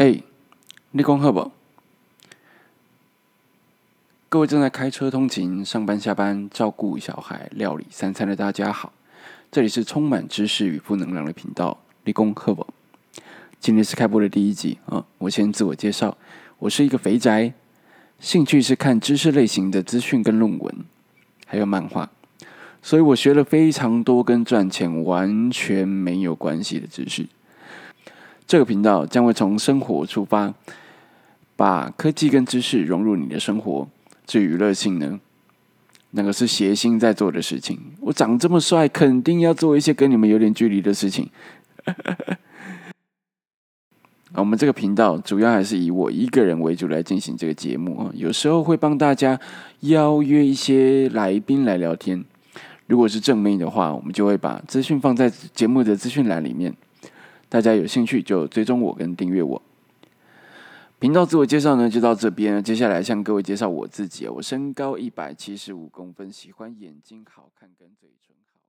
哎，你讲好不？各位正在开车通勤、上班下班、照顾小孩、料理三餐的大家好，这里是充满知识与负能量的频道，立功好不？今天是开播的第一集啊！我先自我介绍，我是一个肥宅，兴趣是看知识类型的资讯跟论文，还有漫画，所以我学了非常多跟赚钱完全没有关系的知识。这个频道将会从生活出发，把科技跟知识融入你的生活。至于娱乐性呢？那个是谐星在做的事情。我长这么帅，肯定要做一些跟你们有点距离的事情。我们这个频道主要还是以我一个人为主来进行这个节目啊。有时候会帮大家邀约一些来宾来聊天。如果是正面的话，我们就会把资讯放在节目的资讯栏里面。大家有兴趣就追踪我跟订阅我。频道自我介绍呢，就到这边。接下来向各位介绍我自己我身高一百七十五公分，喜欢眼睛好看跟嘴唇好。